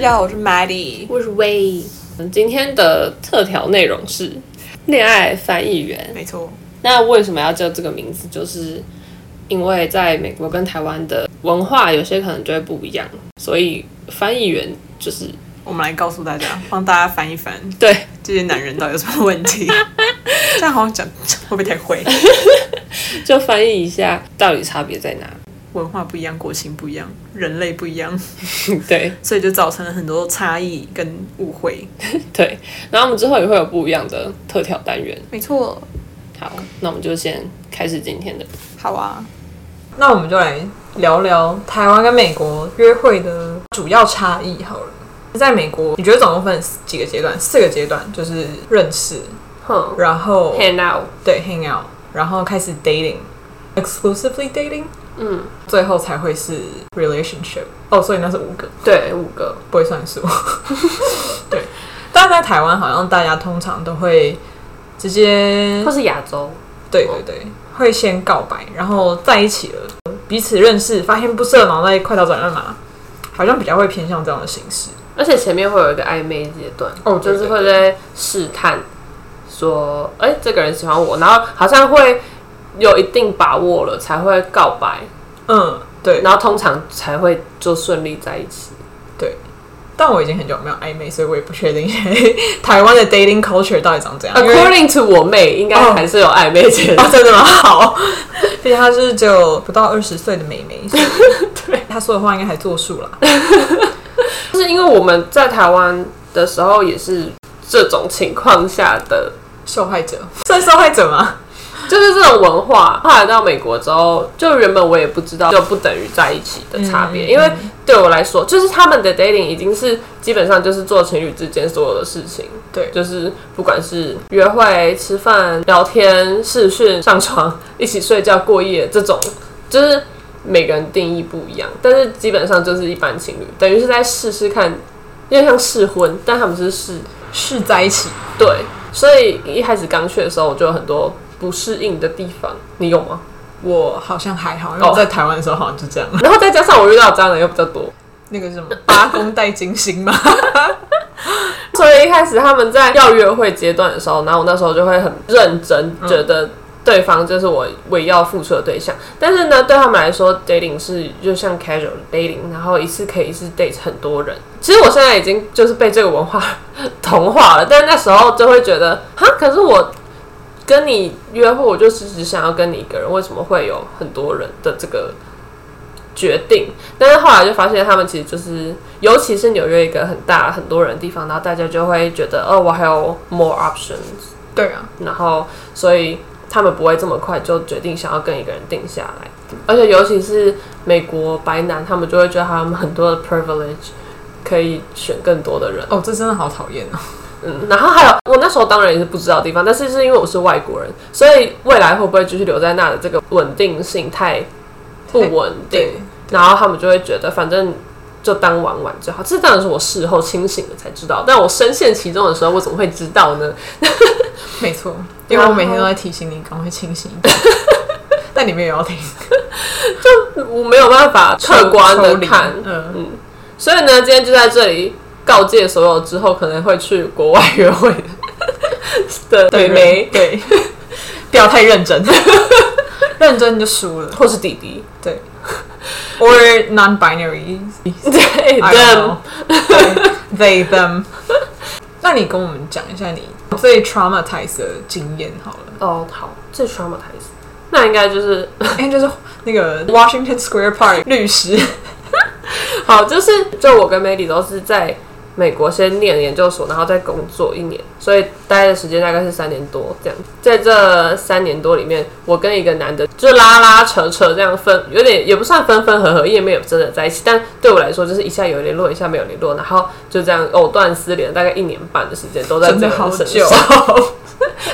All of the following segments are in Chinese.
大家好，我是 Maddie，我是 Wei。今天的特调内容是恋爱翻译员，没错。那为什么要叫这个名字？就是因为在美国跟台湾的文化有些可能就会不一样，所以翻译员就是我们来告诉大家，帮大家翻一翻，对这些男人到底有什么问题？这样好像讲会不会太会？就翻译一下，到底差别在哪？文化不一样，国情不一样，人类不一样，对，所以就造成了很多差异跟误会。对，然后我们之后也会有不一样的特调单元。没错。好，那我们就先开始今天的。好啊，那我们就来聊聊台湾跟美国约会的主要差异。好了，在美国，你觉得总共分几个阶段？四个阶段，就是认识，哼，然后 hang out，对，hang out，然后开始 dating，exclusively dating。嗯，最后才会是 relationship 哦，所以那是五个，对，五个。不会算数。对，但在台湾好像大家通常都会直接，或是亚洲，对对对，会先告白，然后在一起了，彼此认识，发现不适合，然后再快刀斩乱麻，好像比较会偏向这样的形式。而且前面会有一个暧昧阶段，哦，就是会在试探，说，哎、欸，这个人喜欢我，然后好像会。有一定把握了才会告白，嗯，对，然后通常才会就顺利在一起，对。但我已经很久没有暧昧，所以我也不确定 台湾的 dating culture 到底长怎样。According to 我妹，应该还是有暧昧阶段。哦，真的吗？好，毕竟她是只有不到二十岁的妹妹，对，她说的话应该还作数了。就是因为我们在台湾的时候也是这种情况下的受害者，算受害者吗？就是这种文化，后来到美国之后，就原本我也不知道，就不等于在一起的差别。嗯、因为对我来说，就是他们的 dating 已经是基本上就是做情侣之间所有的事情。对，就是不管是约会、吃饭、聊天、视讯、上床、一起睡觉、过夜这种，就是每个人定义不一样。但是基本上就是一般情侣，等于是在试试看，因为像试婚，但他们是试试在一起。对，所以一开始刚去的时候，我就有很多。不适应的地方，你有吗？我好像还好，因为我在台湾的时候好像就这样。然后再加上我遇到的渣男又比较多，那个是什么八公带金星嘛。所以一开始他们在要约会阶段的时候，然后我那时候就会很认真，觉得对方就是我唯一要付出的对象。但是呢，对他们来说，dating 是就像 casual dating，然后一次可以是 date 很多人。其实我现在已经就是被这个文化 同化了，但是那时候就会觉得，哈，可是我。跟你约会，我就是只想要跟你一个人，为什么会有很多人的这个决定？但是后来就发现，他们其实就是，尤其是纽约一个很大很多人的地方，然后大家就会觉得，哦，我还有 more options。对啊，然后所以他们不会这么快就决定想要跟一个人定下来，而且尤其是美国白男，他们就会觉得他们很多的 privilege 可以选更多的人。哦，这真的好讨厌啊。嗯，然后还有我那时候当然也是不知道的地方，但是是因为我是外国人，所以未来会不会继续留在那的这个稳定性太不稳定，然后他们就会觉得反正就当玩玩就好。这当然是我事后清醒了才知道，但我深陷其中的时候，我怎么会知道呢？没错，因为我每天都在提醒你，赶快清醒一点。但你们也要听，就我没有办法客观的看，嗯嗯，所以呢，今天就在这里。告诫所有之后可能会去国外约会的对没，对，不要太认真，认真就输了，或是弟弟，对，or non-binary，对，them，对 they them。那你跟我们讲一下你最 traumatized 的经验好了。哦，好，最 traumatized，那应该就是，应该就是那个 Washington Square Park 律师。好，就是就我跟 Maddie 都是在。美国先念研究所，然后再工作一年，所以待的时间大概是三年多这样。在这三年多里面，我跟一个男的就拉拉扯扯这样分，有点也不算分分合合，因为没有真的在一起。但对我来说，就是一下有联络，一下没有联络，然后就这样藕断丝连，大概一年半的时间都在这样身上。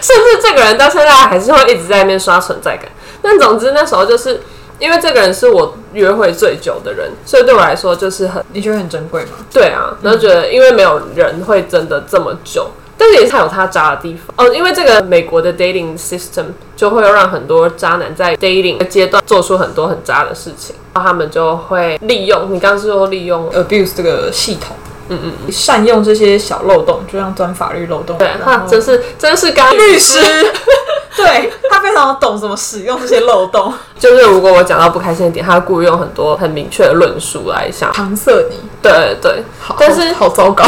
甚至这个人到现在还是会一直在那边刷存在感。但总之那时候就是。因为这个人是我约会最久的人，所以对我来说就是很，你觉得很珍贵吗？对啊，然后觉得因为没有人会真的这么久，但是也是他有他渣的地方哦。因为这个美国的 dating system 就会让很多渣男在 dating 的阶段做出很多很渣的事情，然后他们就会利用，你刚刚是说利用 abuse 这个系统，嗯嗯，善用这些小漏洞，就像钻法律漏洞。对，他真是真是刚律师，对他非常懂怎么使用这些漏洞。就是如果我讲到不开心的点，他故意用很多很明确的论述来想搪塞你。对对，好，但是好糟糕。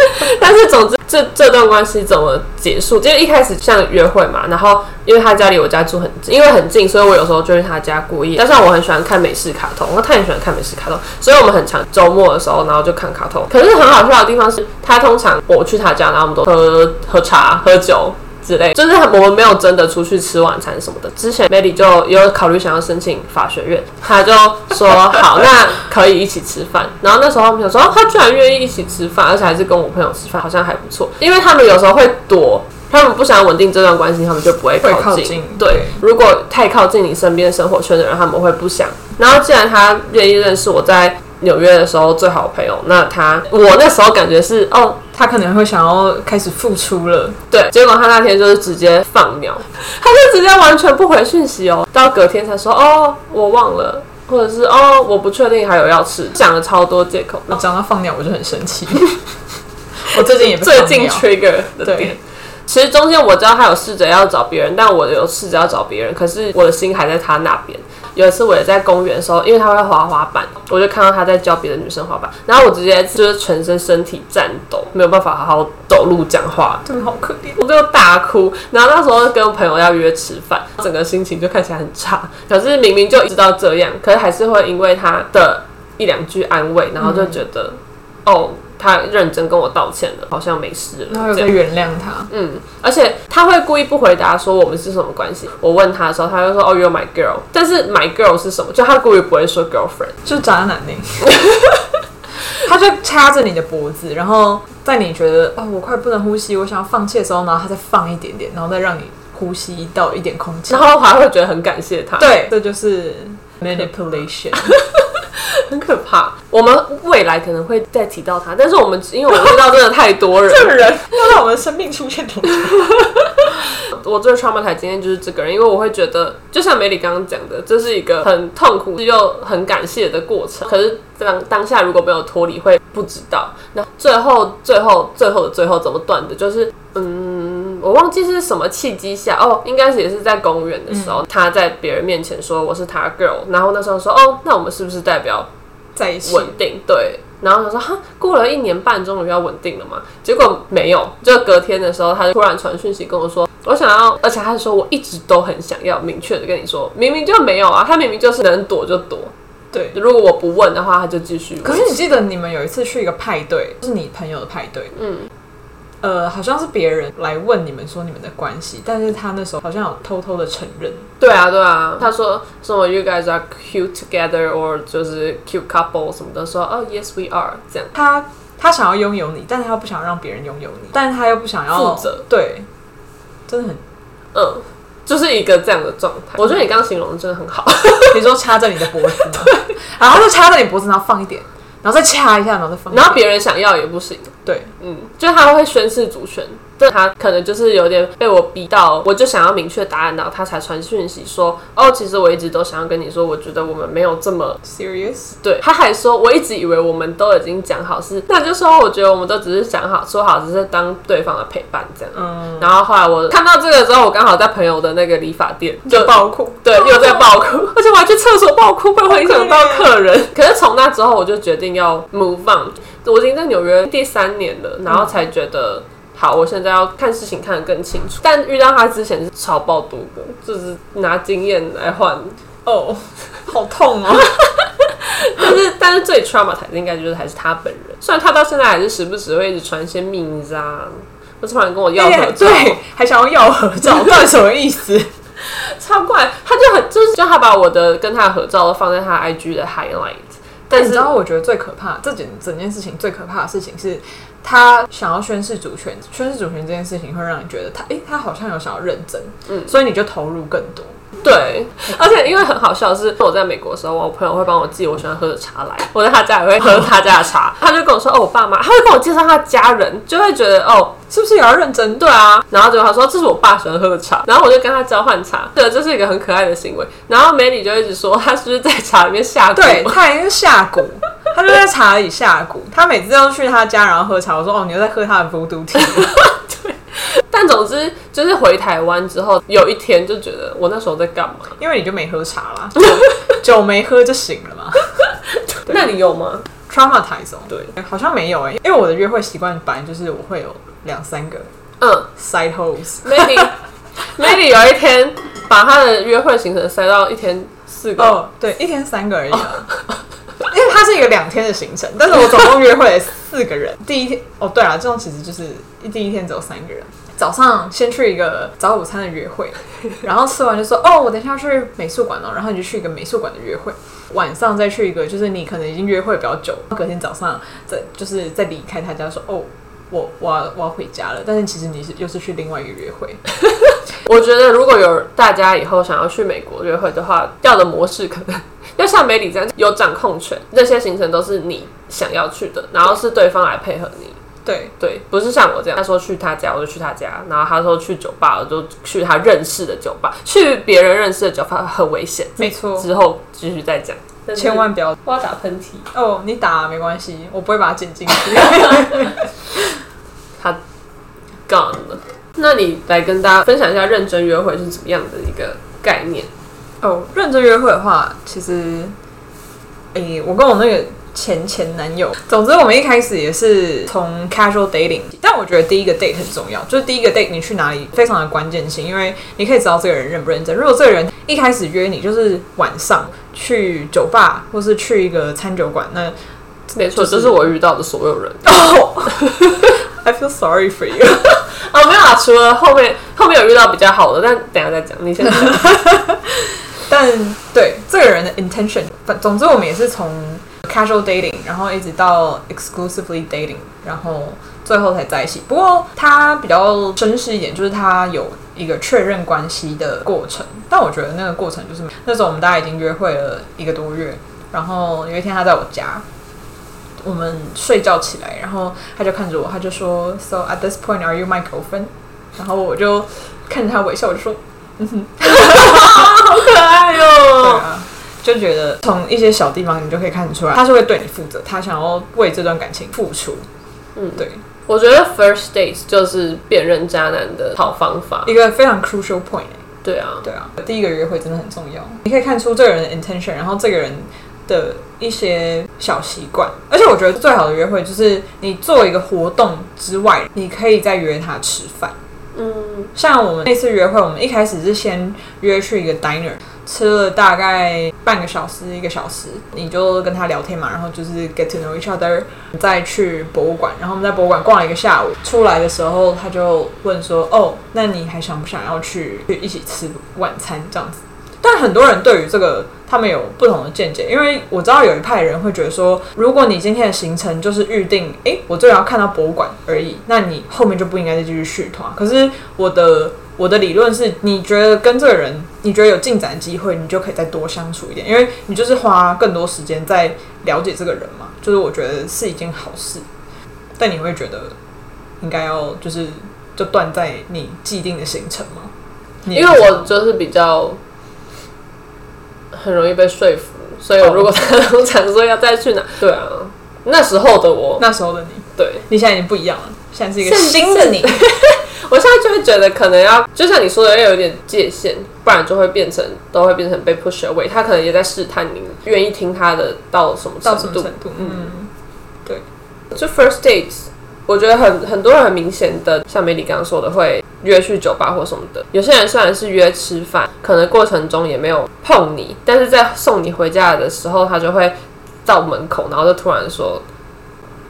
但是总之，这这段关系怎么结束？就一开始像约会嘛，然后因为他家离我家住很近，因为很近，所以我有时候就去他家过夜。加上我很喜欢看美式卡通，他也喜欢看美式卡通，所以我们很常周末的时候，然后就看卡通。可是很好笑的地方是，他通常我去他家，然后我们都喝喝茶、喝酒。之类，就是我们没有真的出去吃晚餐什么的。之前 Melody 就有考虑想要申请法学院，他就说 好，那可以一起吃饭。然后那时候我们想说，他居然愿意一起吃饭，而且还是跟我朋友吃饭，好像还不错。因为他们有时候会躲，他们不想稳定这段关系，他们就不会靠近。靠近对，对，如果太靠近你身边生活圈的人，他们会不想。然后既然他愿意认识我在纽约的时候最好的朋友，那他我那时候感觉是哦，他可能会想要开始付出了，对。结果他那天就是直接放鸟，他就直接完全不回讯息哦，到隔天才说哦，我忘了，或者是哦，我不确定还有要吃，讲了超多借口。我讲到放鸟，我就很生气。我最近也最近 trigger 的点，其实中间我知道他有试着要找别人，但我有试着要找别人，可是我的心还在他那边。有一次我也在公园的时候，因为他会滑滑板，我就看到他在教别的女生滑板，然后我直接就是全身身体颤抖，没有办法好好走路讲话，真的好可怜，我就大哭。然后那时候跟朋友要约吃饭，整个心情就看起来很差。可是明明就知道这样，可是还是会因为他的一两句安慰，然后就觉得、嗯、哦。他认真跟我道歉了，好像没事了，然后又原谅他。嗯，而且他会故意不回答说我们是什么关系。我问他的时候，他就说哦，You're my girl。但是 my girl 是什么？就他故意不会说 girlfriend，就渣男呢。他就掐着你的脖子，然后在你觉得哦，我快不能呼吸，我想要放弃的时候，然后他再放一点点，然后再让你呼吸到一点空气，然后还会觉得很感谢他。对，这就是 manipulation。很可怕，我们未来可能会再提到他，但是我们因为我们遇到真的太多人，这个人要在我们生命出现多久？我最 traumatized 今天就是这个人，因为我会觉得，就像梅里刚刚讲的，这是一个很痛苦又很感谢的过程。可是当当下如果没有脱离，会不知道。那最后最后最后的最后怎么断的？就是嗯，我忘记是什么契机下哦，应该是也是在公园的时候，嗯、他在别人面前说我是他 girl，然后那时候说哦，那我们是不是代表？在一起稳定，对，然后他说哈，过了一年半，终于要稳定了嘛？结果没有，就隔天的时候，他就突然传讯息跟我说，我想要，而且他说我一直都很想要明确的跟你说，明明就没有啊，他明明就是能躲就躲，对，如果我不问的话，他就继续。可是你记得你们有一次去一个派对，是你朋友的派对，嗯。呃，好像是别人来问你们说你们的关系，但是他那时候好像有偷偷的承认。对啊，对啊，他说什么 “You guys are cute together”，or 就是 “cute couple” 什么的，说“哦，Yes we are” 这样。他他想要拥有你，但是他又不想让别人拥有你，但是他又不想要负责。对，真的很，嗯，就是一个这样的状态。我觉得你刚刚形容的真的很好。你说插着你的脖子，对，然后就插着你脖子，然后放一点，然后再掐一下，然后再放，然后别人想要也不行。对，嗯，就他会宣示主权。但他可能就是有点被我逼到，我就想要明确答案，然后他才传讯息说：“哦，其实我一直都想要跟你说，我觉得我们没有这么 serious。”对，他还说：“我一直以为我们都已经讲好是，那就说我觉得我们都只是讲好说好，只是当对方的陪伴这样。”嗯，然后后来我看到这个之后，我刚好在朋友的那个理发店就爆哭，对，又在爆哭，而且我还去厕所爆哭，不然会影响到客人。可是从那之后，我就决定要 move on。我已经在纽约第三年了，然后才觉得。好，我现在要看事情看得更清楚。但遇到他之前是超爆多个，就是拿经验来换。哦，好痛哦！但是，但是最 traumatized 应该就是还是他本人。虽然他到现在还是时不时会一直传一些名字啊，或突然跟我要合照，对，还想要要合照，到底什么意思？超怪！他就很就是，就他把我的跟他的合照都放在他 IG 的 highlight。但是你知道，我觉得最可怕，这整整件事情最可怕的事情是，他想要宣示主权，宣示主权这件事情会让你觉得他，诶、欸，他好像有想要认真，嗯，所以你就投入更多。对，而且因为很好笑的是，我在美国的时候，我朋友会帮我寄我喜欢喝的茶来，我在他家也会喝他家的茶。他就跟我说：“哦，我爸妈，他会跟我介绍他家人，就会觉得哦，是不是也要认真？对啊。”然后结果他说：“这是我爸喜欢喝的茶。”然后我就跟他交换茶，对，这是一个很可爱的行为。然后美女就一直说他是不是在茶里面下蛊？对，他已经下蛊。他就在茶里下蛊。他每次都去他家，然后喝茶。我说：“哦，你又在喝他的 Voodoo Tea。”对。但总之就是回台湾之后，有一天就觉得我那时候在干嘛？因为你就没喝茶啦，酒没喝就醒了嘛。那你有吗？Traumatize 对，好像没有哎、欸，因为我的约会习惯本来就是我会有两三个嗯 side holes。Maybe Maybe 有一天把他的约会行程塞到一天四个哦，oh, 对，一天三个而已啊。因为它是一个两天的行程，但是我总共约会了四个人。第一天哦，对了，这种其实就是第一天只有三个人。早上先去一个早午餐的约会，然后吃完就说哦，我等一下要去美术馆哦，然后你就去一个美术馆的约会。晚上再去一个，就是你可能已经约会比较久，隔天早上再就是再离开他家说哦，我我要我要回家了。但是其实你是又是去另外一个约会。我觉得如果有大家以后想要去美国约会的话，要的模式可能 要像美里这样有掌控权，这些行程都是你想要去的，然后是对方来配合你。对对，不是像我这样，他说去他家我就去他家，然后他说去酒吧我就去他认识的酒吧，去别人认识的酒吧很危险。没错，之后继续再讲，千万不要我要打喷嚏哦，你打没关系，我不会把它剪进去。他 gone 了，那你来跟大家分享一下认真约会是怎么样的一个概念？哦，认真约会的话，其实，诶，我跟我那个。前前男友，总之我们一开始也是从 casual dating，但我觉得第一个 date 很重要，就是第一个 date 你去哪里非常的关键性，因为你可以知道这个人认不认真。如果这个人一开始约你就是晚上去酒吧或是去一个餐酒馆，那没错，这、是我遇到的所有人。哦、oh,，I feel sorry for you。啊，没有啊，除了后面后面有遇到比较好的，但等下再讲，你先讲。但对这个人的 intention，反总之我们也是从。Casual dating，然后一直到 exclusively dating，然后最后才在一起。不过他比较绅士一点，就是他有一个确认关系的过程。但我觉得那个过程就是那时候我们大家已经约会了一个多月，然后有一天他在我家，我们睡觉起来，然后他就看着我，他就说：“So at this point, are you my girlfriend？” 然后我就看着他微笑，我就说：“嗯哼，好可爱哟、哦。”对啊。就觉得从一些小地方，你就可以看得出来，他是会对你负责，他想要为这段感情付出。嗯，对，我觉得 first date 就是辨认渣男的好方法，一个非常 crucial point。对啊，对啊，第一个约会真的很重要，你可以看出这个人的 intention，然后这个人的一些小习惯。而且我觉得最好的约会就是你做一个活动之外，你可以再约他吃饭。嗯，像我们那次约会，我们一开始是先约去一个 diner。吃了大概半个小时一个小时，你就跟他聊天嘛，然后就是 get to know each other，再去博物馆，然后我们在博物馆逛了一个下午，出来的时候他就问说：“哦，那你还想不想要去去一起吃晚餐这样子？”但很多人对于这个他们有不同的见解，因为我知道有一派人会觉得说，如果你今天的行程就是预定，诶，我最要看到博物馆而已，那你后面就不应该再继续续团。可是我的。我的理论是，你觉得跟这个人，你觉得有进展机会，你就可以再多相处一点，因为你就是花更多时间在了解这个人嘛。就是我觉得是一件好事，但你会觉得应该要就是就断在你既定的行程吗？因为我就是比较很容易被说服，所以我如果他通常说要再去哪，对啊，那时候的我，那时候的你，对，你现在已经不一样了，现在是一个新的你。我现在就会觉得，可能要就像你说的，要有点界限，不然就会变成都会变成被 push away。他可能也在试探你愿意听他的到什么程度。到什么程度？嗯，对。就 first dates，我觉得很很多人很明显的，像梅里刚刚说的，会约去酒吧或什么的。有些人虽然是约吃饭，可能过程中也没有碰你，但是在送你回家的时候，他就会到门口，然后就突然说。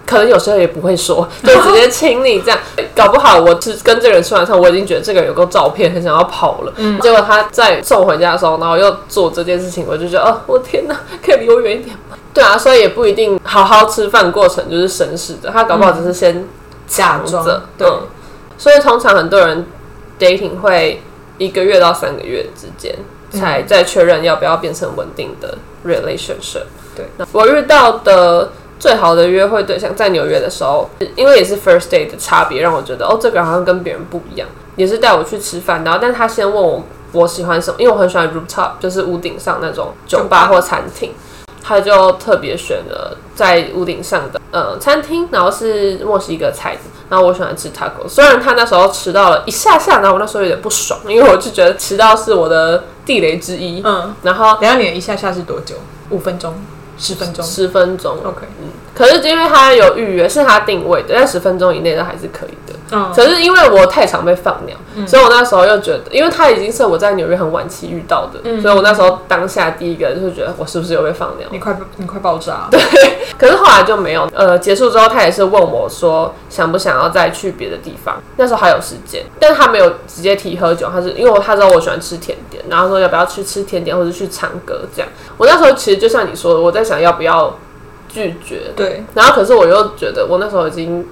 可能有时候也不会说，就直接亲你这样，搞不好我吃跟这个人吃完之后，我已经觉得这个人有个照片，很想要跑了。嗯，结果他在送回家的时候，然后又做这件事情，我就觉得哦，我天哪，可以离我远一点吗？对啊，所以也不一定好好吃饭过程就是绅士的，他搞不好只是先假装。对，所以通常很多人 dating 会一个月到三个月之间才再确认要不要变成稳定的 relationship。对，那我遇到的。最好的约会对象在纽约的时候，因为也是 first date 的差别，让我觉得哦，这个好像跟别人不一样。也是带我去吃饭，然后但他先问我我喜欢什么，因为我很喜欢 rooftop，就是屋顶上那种酒吧或餐厅。他就特别选了在屋顶上的呃餐厅，然后是墨西哥菜，然后我喜欢吃 taco。虽然他那时候迟到了一下下，然后我那时候有点不爽，因为我就觉得迟到是我的地雷之一。嗯，然后等下你的一下下是多久？五分钟。十分钟，十分钟，OK，嗯，可是因为他有预约，是他定位的，在十分钟以内都还是可以的。嗯，可是因为我太常被放鸟，嗯、所以我那时候又觉得，因为他已经是我在纽约很晚期遇到的，嗯、所以我那时候当下第一个就是觉得我是不是又被放鸟？你快你快爆炸！对，可是后来就没有。呃，结束之后他也是问我说想不想要再去别的地方，那时候还有时间，但是他没有直接提喝酒，他是因为他知道我喜欢吃甜点，然后说要不要去吃甜点或者去唱歌这样。我那时候其实就像你说的，我在想要不要拒绝，对，然后可是我又觉得我那时候已经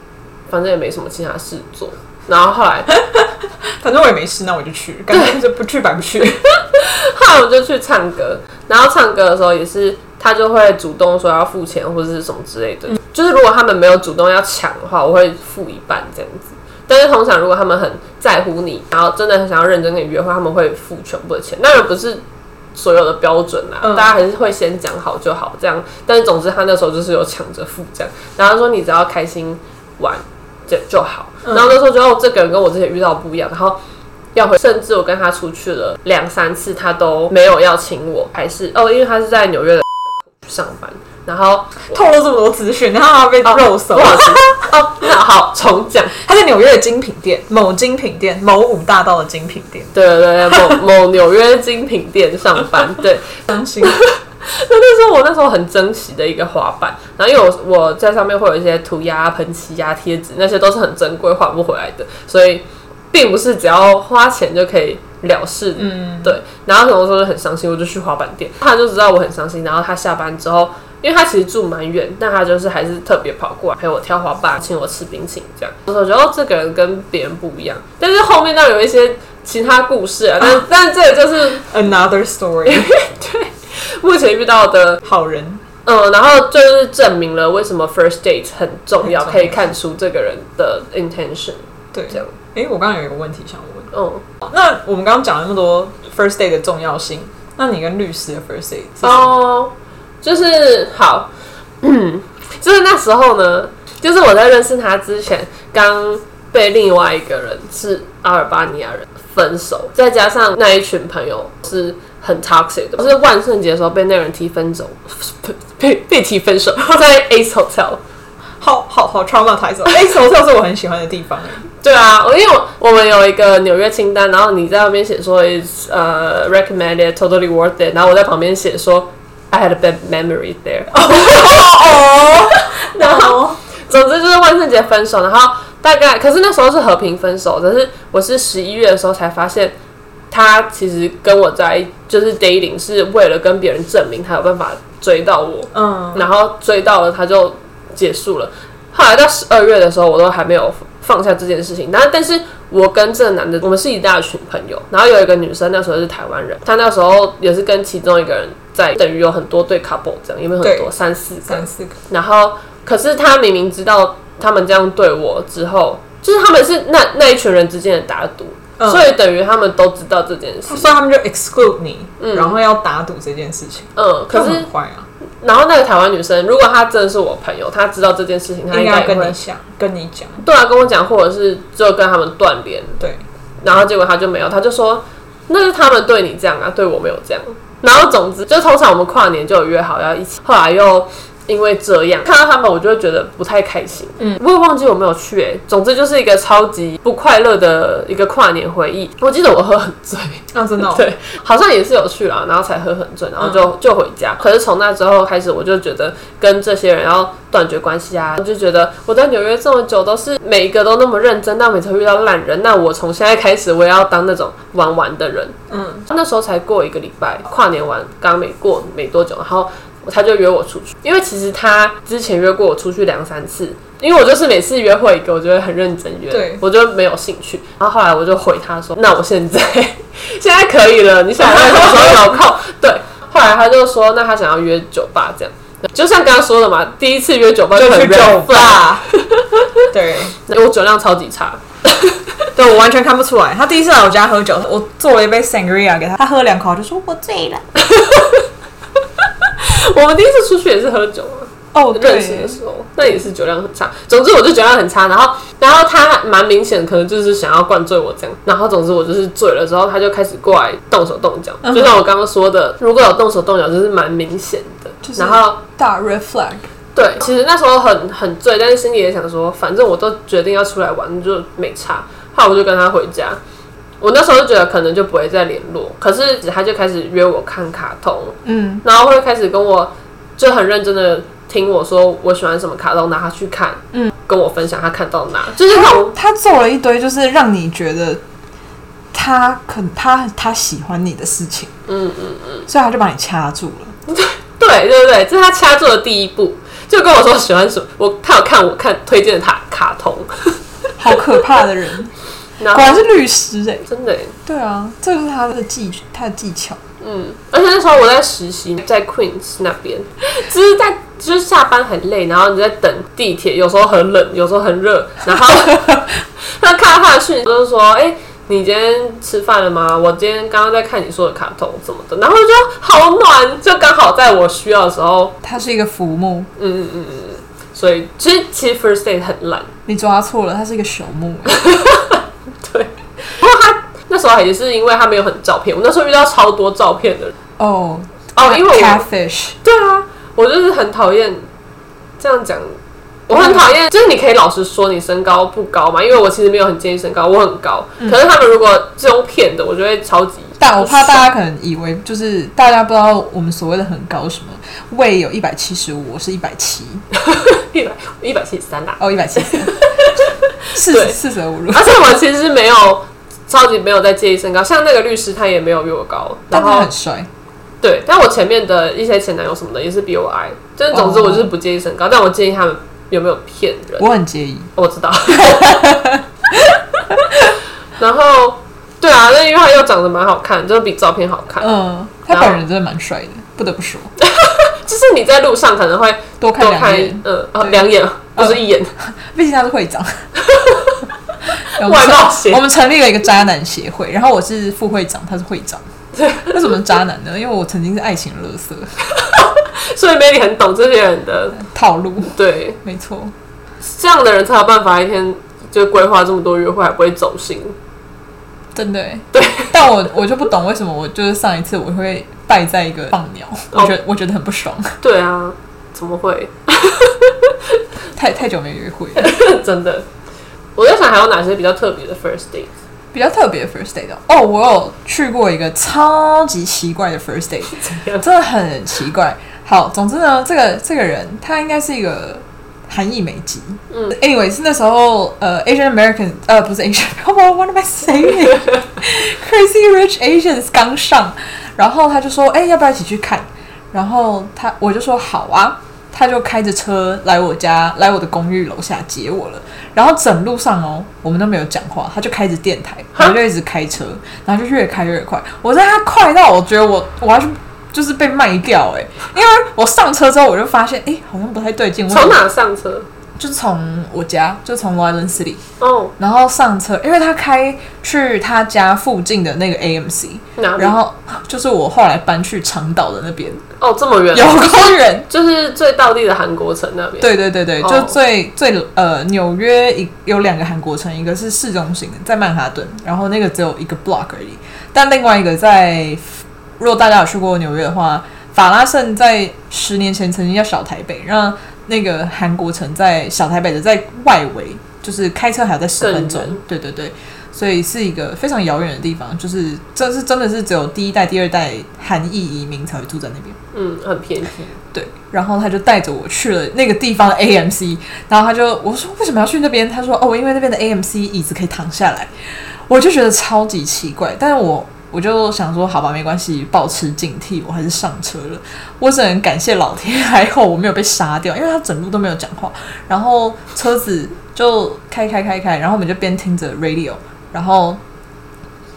反正也没什么其他事做。然后后来，反正我也没事，那我就去，干脆就不去白不去。后来我就去唱歌，然后唱歌的时候也是他就会主动说要付钱或者是什么之类的。嗯、就是如果他们没有主动要抢的话，我会付一半这样子。但是通常如果他们很在乎你，然后真的很想要认真跟你约会，他们会付全部的钱。那也不是所有的标准啊，嗯、大家还是会先讲好就好这样。但是总之他那时候就是有抢着付这样，然后说你只要开心玩。就就好，然后那时候觉得哦，这个人跟我之前遇到不一样，然后要回，甚至我跟他出去了两三次，他都没有要请我，还是哦，因为他是在纽约的 上班，然后透露这么多资讯，然后他被 肉搜。哦，那好，重讲，他在纽约的精品店，某精品店，某五大道的精品店，对对对，某某纽约精品店上班，对，伤心。那那时候我那时候很珍惜的一个滑板，然后因为我我在上面会有一些涂鸦、喷漆呀、贴纸，那些都是很珍贵换不回来的，所以并不是只要花钱就可以了事。嗯，对。然后很多时候就很伤心，我就去滑板店，他就知道我很伤心。然后他下班之后，因为他其实住蛮远，但他就是还是特别跑过来陪我跳滑板，请我吃冰淇淋这样。我觉得哦，这个人跟别人不一样。但是后面倒有一些其他故事啊，但但这个就是 another story。对。目前遇到的好人，嗯，然后就是证明了为什么 first date 很重要，可以看出这个人的 intention。对，这样。哎，我刚刚有一个问题想问，嗯，那我们刚刚讲了那么多 first date 的重要性，那你跟律师的 first date 哦，就是好，嗯，就是那时候呢，就是我在认识他之前，刚被另外一个人是阿尔巴尼亚人分手，再加上那一群朋友是。很 toxic 的，我是万圣节的时候被那个人提分手，被被提分手，在 Ace Hotel，好好好 traumatizing。Ace Hotel 是我很喜欢的地方。对啊，我因为我们有一个纽约清单，然后你在那边写说 is 呃、uh, recommended totally worth it，然后我在旁边写说 I had a bad memory there。哦，然后总之就是万圣节分手，然后大概可是那时候是和平分手，可是我是十一月的时候才发现。他其实跟我在就是 dating 是为了跟别人证明他有办法追到我，嗯，然后追到了他就结束了。后来到十二月的时候，我都还没有放下这件事情。然后，但是我跟这个男的，我们是一大群朋友。然后有一个女生，那时候是台湾人，她那时候也是跟其中一个人在，等于有很多对 couple 这样，有没有很多三四个？三四个。然后，可是他明明知道他们这样对我之后，就是他们是那那一群人之间的打赌。嗯、所以等于他们都知道这件事，所以他们就 exclude 你，嗯、然后要打赌这件事情。嗯，可是很坏啊。然后那个台湾女生，如果她真的是我朋友，她知道这件事情，她应该跟你讲，跟你讲。对啊，跟我讲，或者是就跟他们断联。对。然后结果他就没有，他就说那是他们对你这样啊，对我没有这样。然后总之，就通常我们跨年就有约好要一起，后来又。因为这样看到他们，我就会觉得不太开心。嗯，我也忘记我没有去哎、欸。总之就是一个超级不快乐的一个跨年回忆。我记得我喝很醉啊，真的、哦、对，好像也是有去啦，然后才喝很醉，然后就、嗯、就回家。可是从那之后开始，我就觉得跟这些人要断绝关系啊。我就觉得我在纽约这么久，都是每一个都那么认真，但每次遇到烂人，那我从现在开始，我也要当那种玩玩的人。嗯，那时候才过一个礼拜，跨年完刚没过没多久，然后。他就约我出去，因为其实他之前约过我出去两三次，因为我就是每次约会一个，我就会很认真约，对我就没有兴趣。然后后来我就回他说：“那我现在 现在可以了，你想要什么时候有空？”对，后来他就说：“那他想要约酒吧，这样就像刚刚说的嘛，第一次约酒吧就去酒吧，对，我酒量超级差，对我完全看不出来。他第一次来我家喝酒，我做了一杯 sangria 给他，他喝两口就说我醉了。” 我们第一次出去也是喝酒啊。哦，认识的时候，那也是酒量很差。总之，我就酒量很差。然后，然后他蛮明显，可能就是想要灌醉我这样。然后，总之我就是醉了之后，他就开始过来动手动脚。嗯、就像我刚刚说的，如果有动手动脚，就是蛮明显的。就是、然后大 red flag。对，其实那时候很很醉，但是心里也想说，反正我都决定要出来玩，就没差。后来我就跟他回家。我那时候就觉得可能就不会再联络。可是他就开始约我看卡通，嗯，然后会开始跟我就很认真的。听我说我喜欢什么卡通，拿他去看，嗯，跟我分享他看到哪，就是他他做了一堆，就是让你觉得他可他他喜欢你的事情，嗯嗯嗯，所以他就把你掐住了，对对对对，这是他掐住的第一步，就跟我说喜欢什么，我他有看我看推荐的他卡通，好可怕的人，果然是律师哎、欸，真的、欸，对啊，这就是他的技他的技巧。嗯，而且那时候我在实习，在 Queens 那边，就是在就是下班很累，然后你在等地铁，有时候很冷，有时候很热，然后 他看到他的讯息，就是说，哎、欸，你今天吃饭了吗？我今天刚刚在看你说的卡通什么的，然后就好暖，就刚好在我需要的时候，他是一个浮木，嗯嗯嗯嗯，所以其实其实 First Date 很烂，你抓错了，他是一个朽木，时候也是因为他没有很照片，我那时候遇到超多照片的人。哦哦，因为我 catfish 对啊，我就是很讨厌这样讲，我很讨厌，就是你可以老实说你身高不高嘛，因为我其实没有很介意身高，我很高，嗯、可是他们如果这种骗的，我就会超级，但我怕大家可能以为就是大家不知道我们所谓的很高什么，胃有一百七十五，我是一百七，一 百一百七十三啦，哦一百七十三，四十四舍五。入，而且我其实没有。超级没有在介意身高，像那个律师，他也没有比我高，但他很帅。对，但我前面的一些前男友什么的也是比我矮，就是总之我就是不介意身高，oh. 但我介意他们有没有骗人。我很介意，我知道。然后，对啊，那因为他又长得蛮好看，就是比照片好看。嗯，他本人真的蛮帅的，不得不说。就是你在路上可能会多看两眼，嗯啊，两眼不是一眼，毕竟他是会长。外貌协，我们成立了一个渣男协会，然后我是副会长，他是会长。为什么渣男呢？因为我曾经是爱情乐色，所以 Melody 很懂这些人的 套路。对，没错，这样的人才有办法一天就规划这么多约会，还不会走心。真的，对。但我我就不懂为什么我就是上一次我会败在一个放鸟，我觉得、哦、我觉得很不爽。对啊，怎么会？太太久没约会了，真的。我在想还有哪些比较特别的 first date？比较特别的 first date 哦，我有去过一个超级奇怪的 first date，真的很奇怪。好，总之呢，这个这个人他应该是一个韩裔美籍。嗯，anyway 是那时候呃 Asian American 呃不是 Asian，what am I saying？Crazy Rich Asians 刚上，然后他就说，哎、欸，要不要一起去看？然后他我就说好啊。他就开着车来我家，来我的公寓楼下接我了。然后整路上哦，我们都没有讲话，他就开着电台，我就一直开车，然后就越开越快。我在他快到我觉得我我要去就是被卖掉哎，因为我上车之后我就发现哎，好像不太对劲。从哪上车？就从我家，就从 Island City 哦，然后上车，因为他开去他家附近的那个 AMC，然后就是我后来搬去长岛的那边。哦，这么远，有多远，就是最道地的韩国城那边。对对对对，就最最呃，纽约一有两个韩国城，一个是市中心的在曼哈顿，然后那个只有一个 block 而已，但另外一个在，如果大家有去过纽约的话，法拉盛在十年前曾经叫小台北，让。那个韩国城在小台北的在外围，就是开车还要在十分钟。对对对，所以是一个非常遥远的地方，就是真是真的是只有第一代、第二代韩裔移民才会住在那边。嗯，很偏僻。对，然后他就带着我去了那个地方的 AMC，然后他就我说为什么要去那边？他说哦，因为那边的 AMC 椅子可以躺下来。我就觉得超级奇怪，但是我。我就想说，好吧，没关系，保持警惕，我还是上车了。我只能感谢老天，还好我没有被杀掉，因为他整路都没有讲话。然后车子就开开开开，然后我们就边听着 radio，然后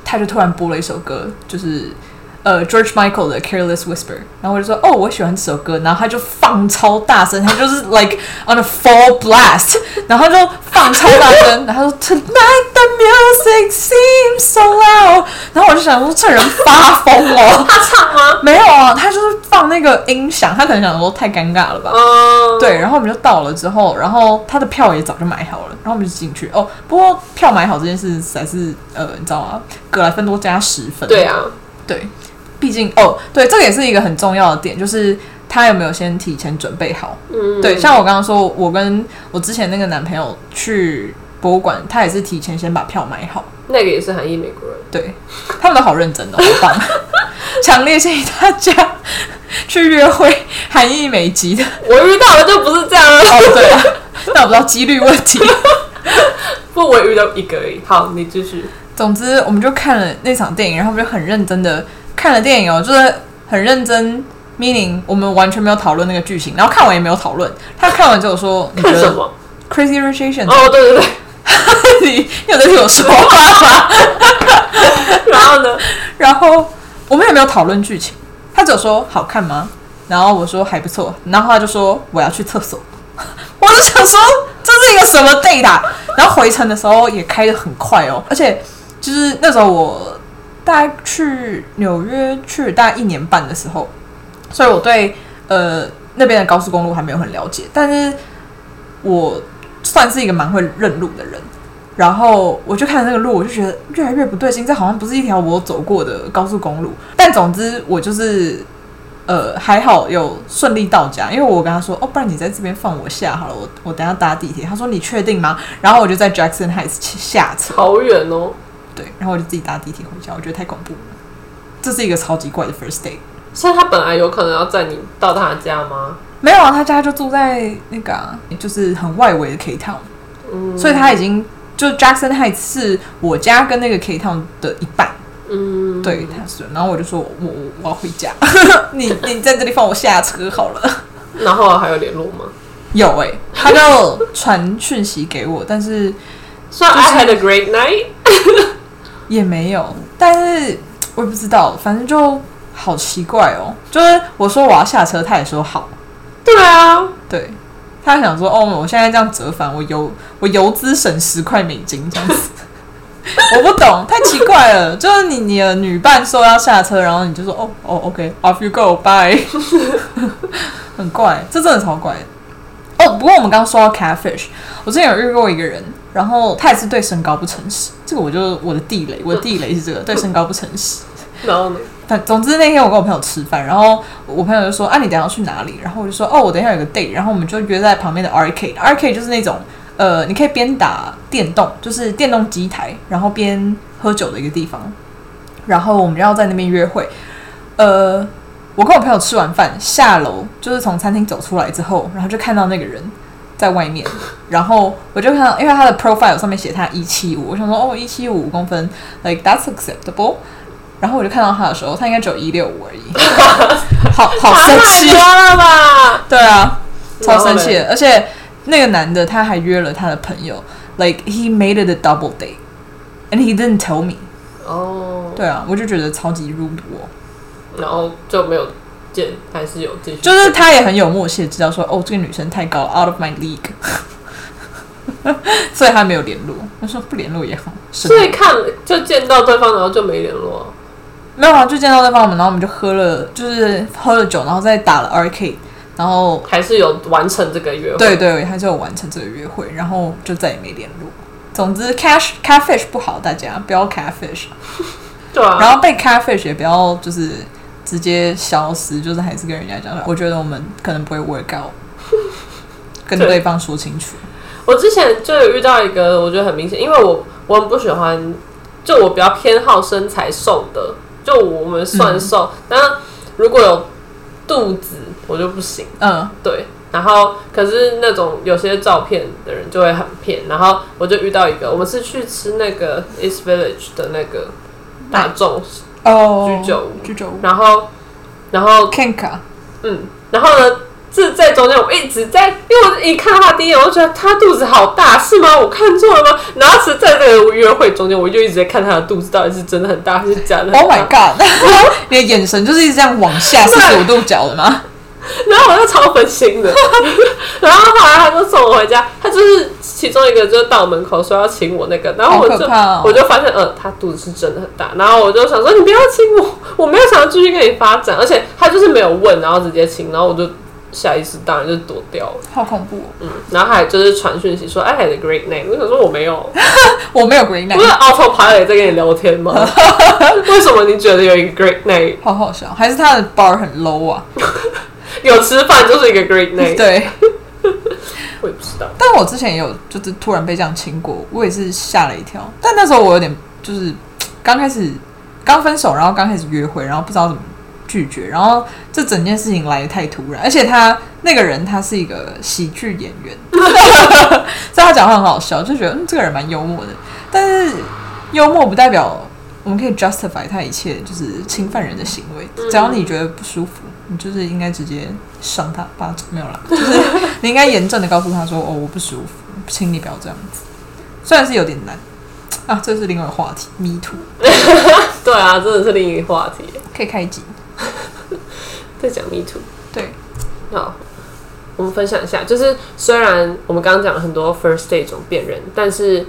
他就突然播了一首歌，就是呃 George Michael 的 Careless Whisper，然后我就说哦，我喜欢这首歌，然后他就放超大声，他就是 like on a full blast，然后就放超大声，然后说 Tonight the music seems so loud，然后我就想说这人发疯了，他唱吗？没有啊，他就是放那个音响，他可能想说太尴尬了吧，嗯，对，然后我们就到了之后，然后他的票也早就买好了，然后我们就进去。哦，不过票买好这件事才是呃，你知道吗？格莱芬多加十分，对啊，对。毕竟哦，对，这个也是一个很重要的点，就是他有没有先提前准备好。嗯，对，像我刚刚说，我跟我之前那个男朋友去博物馆，他也是提前先把票买好。那个也是韩裔美国人，对，他们都好认真哦，好棒！强烈建议大家去约会韩裔美籍的。我遇到的就不是这样了。哦，对啊，那我不知道几率问题。不，我遇到一个而已。好，你继续。总之，我们就看了那场电影，然后我们就很认真的。看了电影哦，就是很认真，meaning 我们完全没有讨论那个剧情，然后看完也没有讨论。他看完之后说：“你觉得什么？Crazy Rich Asians？” 哦，对对对，你你有在听我说话吗？然后呢？然后我们也没有讨论剧情，他只有说好看吗？然后我说还不错，然后他就说我要去厕所。我就想说这是一个什么 date 啊？然后回程的时候也开的很快哦，而且就是那时候我。大概去纽约去大概一年半的时候，所以我对呃那边的高速公路还没有很了解，但是我算是一个蛮会认路的人。然后我就看那个路，我就觉得越来越不对劲，这好像不是一条我走过的高速公路。但总之我就是呃还好有顺利到家，因为我跟他说哦，不然你在这边放我下好了，我我等下搭地铁。他说你确定吗？然后我就在 Jackson Heights 下车，好远哦。对，然后我就自己搭地铁回家，我觉得太恐怖了。这是一个超级怪的 first day。所以他本来有可能要载你到他家吗？没有啊，他家就住在那个、啊，就是很外围的 K Town。嗯，所以他已经就 Jackson Heights 是我家跟那个 K Town 的一半。嗯，对，他是。然后我就说我我我要回家，你你在这里放我下车好了。然后还有联络吗？有哎、欸，他就传讯息给我，但是说 I had a great night。也没有，但是我也不知道，反正就好奇怪哦。就是我说我要下车，他也说好。对啊，对，他想说哦，我现在这样折返，我油我油资省十块美金这样子。我不懂，太奇怪了。就是你你的女伴说要下车，然后你就说哦哦，OK，off you go，bye。很怪，这真的超怪。哦，不过我们刚刚说到 catfish，我之前有遇过一个人。然后他也是对身高不诚实，这个我就我的地雷，我的地雷是这个 对身高不诚实。然后呢？反总之那天我跟我朋友吃饭，然后我朋友就说：“啊，你等下要去哪里？”然后我就说：“哦，我等一下有个 date。”然后我们就约在旁边的 arcade，arcade 就是那种呃，你可以边打电动，就是电动机台，然后边喝酒的一个地方。然后我们要在那边约会。呃，我跟我朋友吃完饭下楼，就是从餐厅走出来之后，然后就看到那个人。在外面，然后我就看到，因为他的 profile 上面写他一七五，我想说哦，一七五五公分，like that's acceptable。然后我就看到他的时候，他应该只有一六五而已，好好生气了吧？对啊，超生气的。而且那个男的他还约了他的朋友，like he made it a double date，and he didn't tell me。哦，对啊，我就觉得超级 rude 哦，然后就没有。还是有继续，就是他也很有默契，知道说哦，这个女生太高，out of my league，所以他没有联络。他说不联络也好，所以看就见到对方，然后就没联络。没有啊，就见到对方，我们然后我们就喝了，就是喝了酒，然后再打了 arcade，然后还是有完成这个约会。对对，还是有完成这个约会，然后就再也没联络。总之，cash catfish 不好，大家不要 catfish。对啊，然后被 catfish 也不要就是。直接消失，就是还是跟人家讲。我觉得我们可能不会 work out，跟对方说清楚。我之前就有遇到一个，我觉得很明显，因为我我很不喜欢，就我比较偏好身材瘦的，就我们算瘦，嗯、但是如果有肚子我就不行。嗯，对。然后可是那种有些照片的人就会很骗，然后我就遇到一个，我们是去吃那个 East Village 的那个大众。哦，居酒屋，居酒屋，然后，然后 Kenka，嗯，然后呢，这在中间，我一直在，因为我一看到他第一眼，我就觉得他肚子好大，是吗？我看错了吗？然后是在这个约会中间，我就一直在看他的肚子到底是真的很大还是假的。Oh my god！你的眼神就是一直这样往下四十五度角的吗？然后我就超分心的。然后后来他就送我回家，他就是其中一个，就是到门口说要亲我那个，然后我就、哦、我就发现，呃，他肚子是真的很大。然后我就想说，你不要亲我，我没有想要继续跟你发展，而且他就是没有问，然后直接亲，然后我就。下意识当然就躲掉了，好恐怖、哦。嗯，然后还就是传讯息说，I had a great name。我想说我没有，我没有 great name。不是 autopilot 在跟你聊天吗？为什么你觉得有一个 great name？好好笑，还是他的 bar 很 low 啊？有吃饭就是一个 great name。对，我也不知道。但我之前也有就是突然被这样亲过，我也是吓了一跳。但那时候我有点就是刚开始刚分手，然后刚开始约会，然后不知道怎么。拒绝，然后这整件事情来的太突然，而且他那个人他是一个喜剧演员，所以他讲话很好笑，就觉得嗯这个人蛮幽默的。但是幽默不代表我们可以 justify 他一切就是侵犯人的行为。只要你觉得不舒服，你就是应该直接上他巴掌，没有啦，就是你应该严正的告诉他说哦我不舒服，请你不要这样子。虽然是有点难啊，这是另外一个话题，me too。对啊，真的是另一个话题，可以开一集。在讲 Me Too，对，好，我们分享一下，就是虽然我们刚刚讲了很多 first date 这种辨认，但是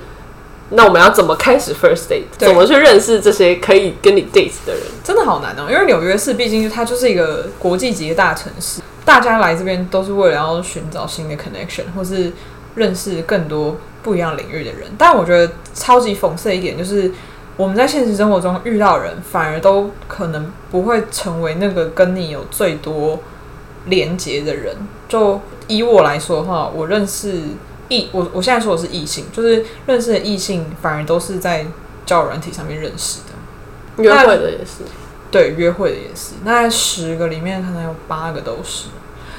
那我们要怎么开始 first date？怎么去认识这些可以跟你 date 的人？真的好难哦，因为纽约市毕竟它就是一个国际级的大城市，大家来这边都是为了要寻找新的 connection，或是认识更多不一样领域的人。但我觉得超级讽刺一点就是。我们在现实生活中遇到人，反而都可能不会成为那个跟你有最多连接的人。就以我来说的话，我认识异，我我现在说的是异性，就是认识的异性，反而都是在交友软体上面认识的。约会的也是，对，约会的也是。那十个里面可能有八个都是。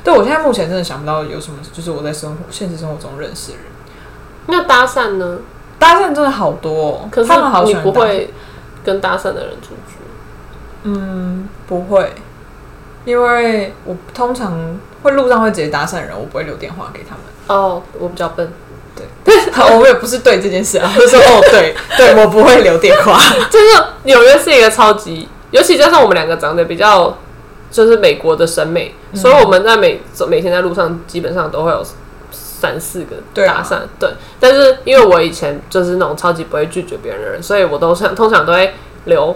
对，我现在目前真的想不到有什么，就是我在生活现实生活中认识的人。那搭讪呢？搭讪真的好多，哦，可是他们好喜欢不会跟搭讪的人出去。嗯，不会，因为我通常会路上会直接搭讪的人，我不会留电话给他们。哦，我比较笨，对，好，我也不是对这件事啊，就是说哦，对，对我不会留电话。就是纽约是一个超级，尤其加上我们两个长得比较就是美国的审美，嗯，所以我们在每每天在路上基本上都会有。三四个搭讪，对，啊、对，但是因为我以前就是那种超级不会拒绝别人的人，所以我都是通常都会留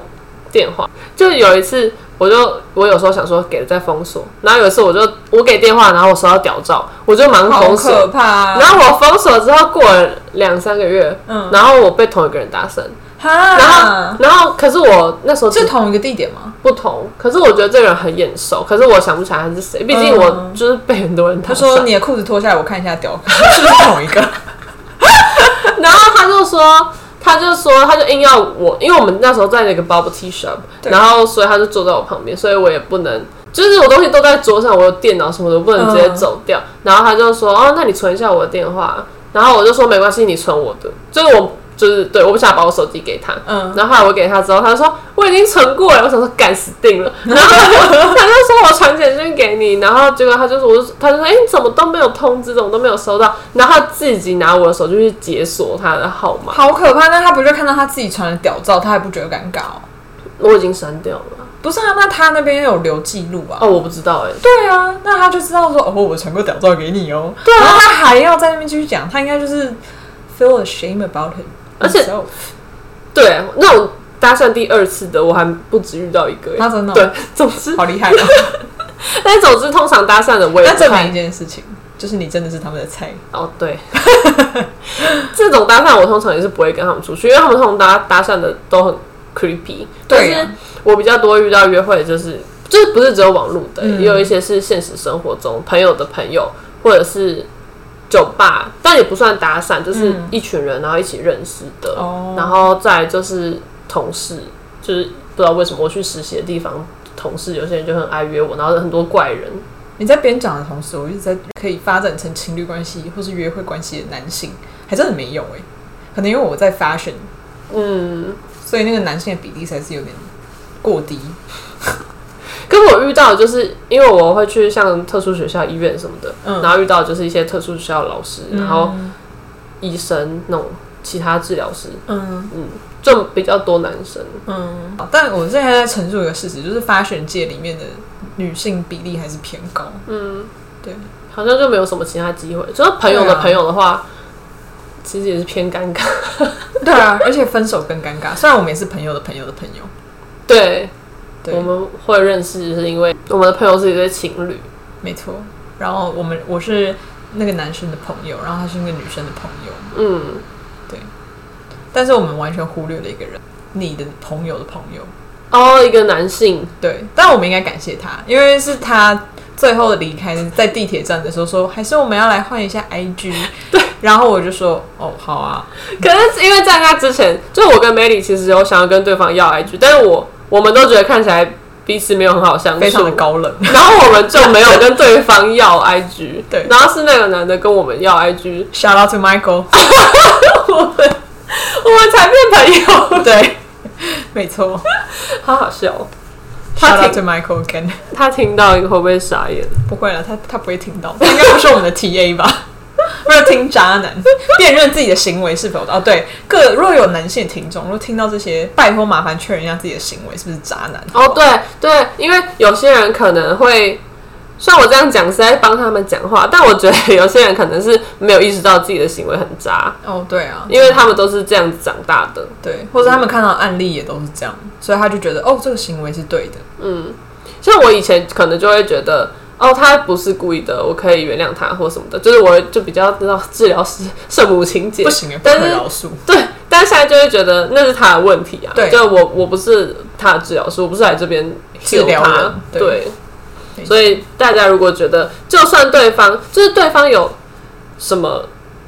电话。就有一次，我就我有时候想说给了再封锁，然后有一次我就我给电话，然后我收到屌照，我就忙封锁，可怕啊。然后我封锁之后过了两三个月，嗯，然后我被同一个人搭讪。然后，然后，可是我那时候是同一个地点吗？不同。可是我觉得这个人很眼熟，可是我想不起来他是谁。毕竟我就是被很多人。他说：“你的裤子脱下来，我看一下屌，是不是同一个？” 然后他就说，他就说，他就硬要我，因为我们那时候在那个 bubble tea shop，然后所以他就坐在我旁边，所以我也不能，就是我东西都在桌上，我有电脑什么的，我不能直接走掉。然后他就说：“哦，那你存一下我的电话。”然后我就说：“没关系，你存我的。”就是我。就是对，我不想把我手机给他。嗯，然后后来我给他之后，他就说我已经存过了。我想说干死定了。然后他就 说我传简讯给你，然后结果他就说，我就他就说，哎，你怎么都没有通知，怎么都没有收到？然后他自己拿我的手机去解锁他的号码，好可怕！那他不就看到他自己传的屌照，他还不觉得尴尬哦？我已经删掉了。不是啊，那他那边有留记录啊？哦，我不知道哎。对啊，那他就知道说，哦，我传过屌照给你哦。对啊，然后他还要在那边继续讲，他应该就是 feel ashamed about him。而且，对，那我搭讪第二次的，我还不止遇到一个。他真的对，总之好厉害哦。但总之，通常搭讪的，我也证明一件事情，就是你真的是他们的菜。哦，对，这种搭讪我通常也是不会跟他们出去，因为他们通常搭搭讪的都很 creepy。对，但是我比较多遇到约会，就是就是不是只有网络的，也有一些是现实生活中朋友的朋友，或者是。酒吧，但也不算打伞，就是一群人，然后一起认识的，嗯、然后再就是同事，就是不知道为什么我去实习的地方，同事有些人就很爱约我，然后很多怪人。你在边讲的同时，我一直在可以发展成情侣关系或是约会关系的男性，还真的没有哎、欸，可能因为我在 fashion，嗯，所以那个男性的比例才是有点过低。可跟我遇到的就是因为我会去像特殊学校、医院什么的，嗯然后遇到的就是一些特殊学校的老师，嗯然后医生那种其他治疗师，嗯嗯，就比较多男生。嗯，但我现在在陈述一个事实，就是 fashion 界里面的女性比例还是偏高。嗯，对，好像就没有什么其他机会。就是朋友的朋友的话，其实也是偏尴尬。对啊，而且分手更尴尬。虽然我们也是朋友的朋友的朋友，对我们会认识，是因为我们的朋友是一对情侣。没错。然后我们我是那个男生的朋友，然后他是那个女生的朋友，嗯，对但是我们完全忽略了一个人，你的朋友的朋友。哦，一个男性，对，但我们应该感谢他，因为是他最后的离开，在地铁站的时候说，还是我们要来换一下 IG。对，然后我就说，哦，好啊。可是因为在他之前，就我跟 Melly 其实有想要跟对方要 IG，但是我我们都觉得看起来彼此没有很好相处，非常的高冷。然后我们就没有跟对方要 IG。对然后是那个男的跟我们要 IG，Shout out to Michael。我们我们才变朋友。对，没错。好好笑哦。Shout 他 out to 听 Michael again。他听到会不会傻眼？不会了，他他不会听到，他应该不是我们的 TA 吧？不是听渣男 辨认自己的行为是否哦，对，各如果有男性听众，如果听到这些，拜托麻烦确认一下自己的行为是不是渣男哦，对对，因为有些人可能会，虽然我这样讲是在帮他们讲话，但我觉得有些人可能是没有意识到自己的行为很渣，哦，对啊，因为他们都是这样子长大的。对，或者他们看到案例也都是这样，所以他就觉得哦，这个行为是对的。嗯，像我以前可能就会觉得，哦，他不是故意的，我可以原谅他或什么的，就是我就比较知道治疗师圣母情节，不行欸，不但是可饶恕。对，但是现在就会觉得那是他的问题啊，对。就我我不是他的治疗师，我不是来这边治疗他，对。所以大家如果觉得，就算对方就是对方有什么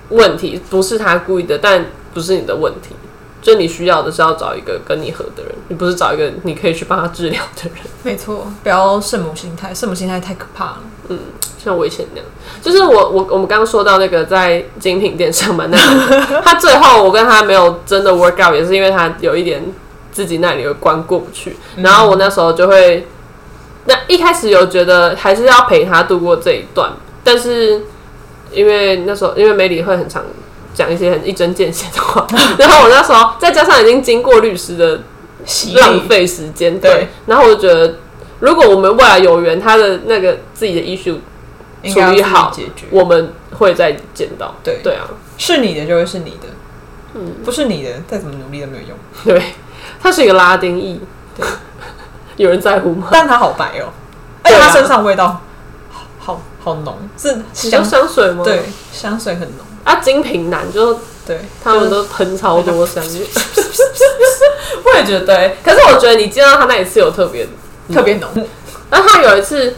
问题，不是他故意的，但不是你的问题，就你需要的是要找一个跟你合的人，你不是找一个你可以去帮他治疗的人。没错，不要圣母心态，圣母心态太可怕了。嗯，像我以前那样，就是我我我们刚刚说到那个在精品店上班那个，他最后我跟他没有真的 work out，也是因为他有一点自己那里的关过不去，然后我那时候就会，那一开始有觉得还是要陪他度过这一段，但是因为那时候因为梅里会很常讲一些很一针见血的话，然后我那时候再加上已经经过律师的洗浪费时间，对对，然后我就觉得。如果我们未来有缘，他的那个自己的该要处理好解决。我们会再见到。对对啊，是你的就会是你的，嗯，不是你的，再怎么努力都没有用。对，它是一个拉丁裔，对，有人在乎吗？但他好白哦，而且它身上味道好好好浓，是香香水吗？对，香水很浓。啊，精品男就对，他们都喷超多香味，就 是我也觉得对。可是我觉得你见到他那一次有特别，特别浓。那他有一次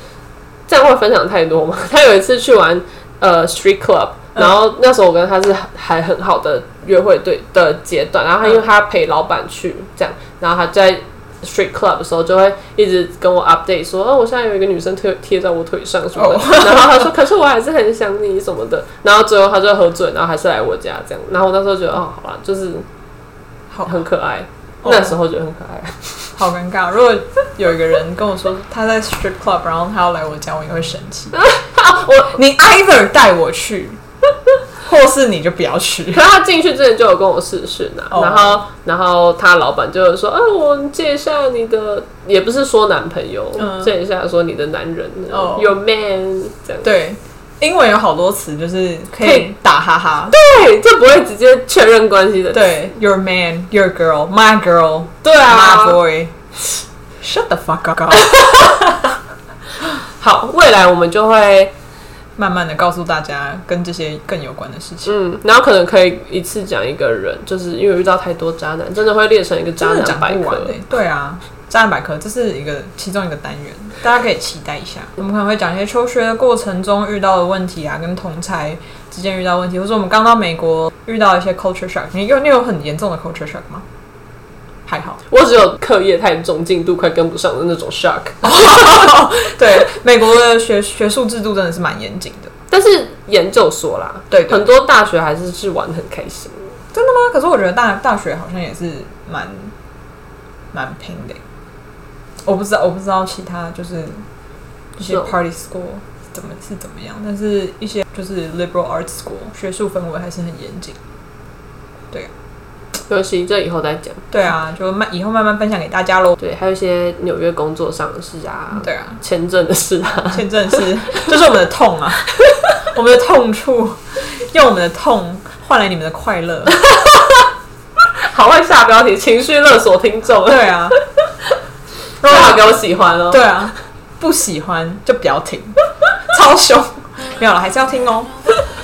这样会分享太多吗？他有一次去玩呃 street club，嗯然后那时候我跟他是还很好的约会对的阶段，然后他因为他陪老板去这样，然后他在 street club 的时候就会一直跟我 update 说，哦，我现在有一个女生贴贴在我腿上什么的，哦。然后他说，可是我还是很想你什么的，然后最后他就喝醉，然后还是来我家这样，然后我那时候觉得哦，好吧，就是好。很可爱，哦。那时候觉得很可爱。好尴尬。如果有一个人跟我说他在 strip club，然后他要来我家，我也会生气。我 你 either 带我去，或是你就不要去可。是他进去之前就有跟我试讯啊，哦然后然后他老板就说，啊，我借一下你的，也不是说男朋友，嗯借一下说你的男人、哦 y o u r man 这样。对，英文有好多词就是可以打哈哈。对，这不会直接确认关系的。对，your man, your girl, my girl, 对啊 my boy. Shut the fuck up！好，未来我们就会，慢慢的告诉大家跟这些更有关的事情。嗯，然后可能可以一次讲一个人，就是因为遇到太多渣男，真的会列成一个渣男百科讲不完。欸对啊，渣男百科这是一个其中一个单元，大家可以期待一下。我们可能会讲一些求学的过程中遇到的问题啊，跟同才之间遇到问题，或者我们刚到美国遇到一些 culture shock。你有你有很严重的 culture shock 吗？还好，我只有课业太重，进度快跟不上的那种 shock。对，美国的学学术制度真的是蛮严谨的。但是研究所啦，对对很多大学还是是玩得很开心。真的吗？可是我觉得大大学好像也是蛮蛮拼的欸。我不知道，我不知道其他就是一些 party school 怎么是怎么样，但是一些就是 liberal arts school 学术氛围还是很严谨。对，可惜这以后再讲。对啊，就慢以后慢慢分享给大家喽。对，还有一些纽约工作上的事啊，对啊，签证的事啊，签证的事，这是我们的痛啊，我们的痛处，用我们的痛换来你们的快乐。好会下标题，情绪勒索听众。对啊。最好给我喜欢哦！对啊，不喜欢就不要听，超凶。没有了，还是要听哦。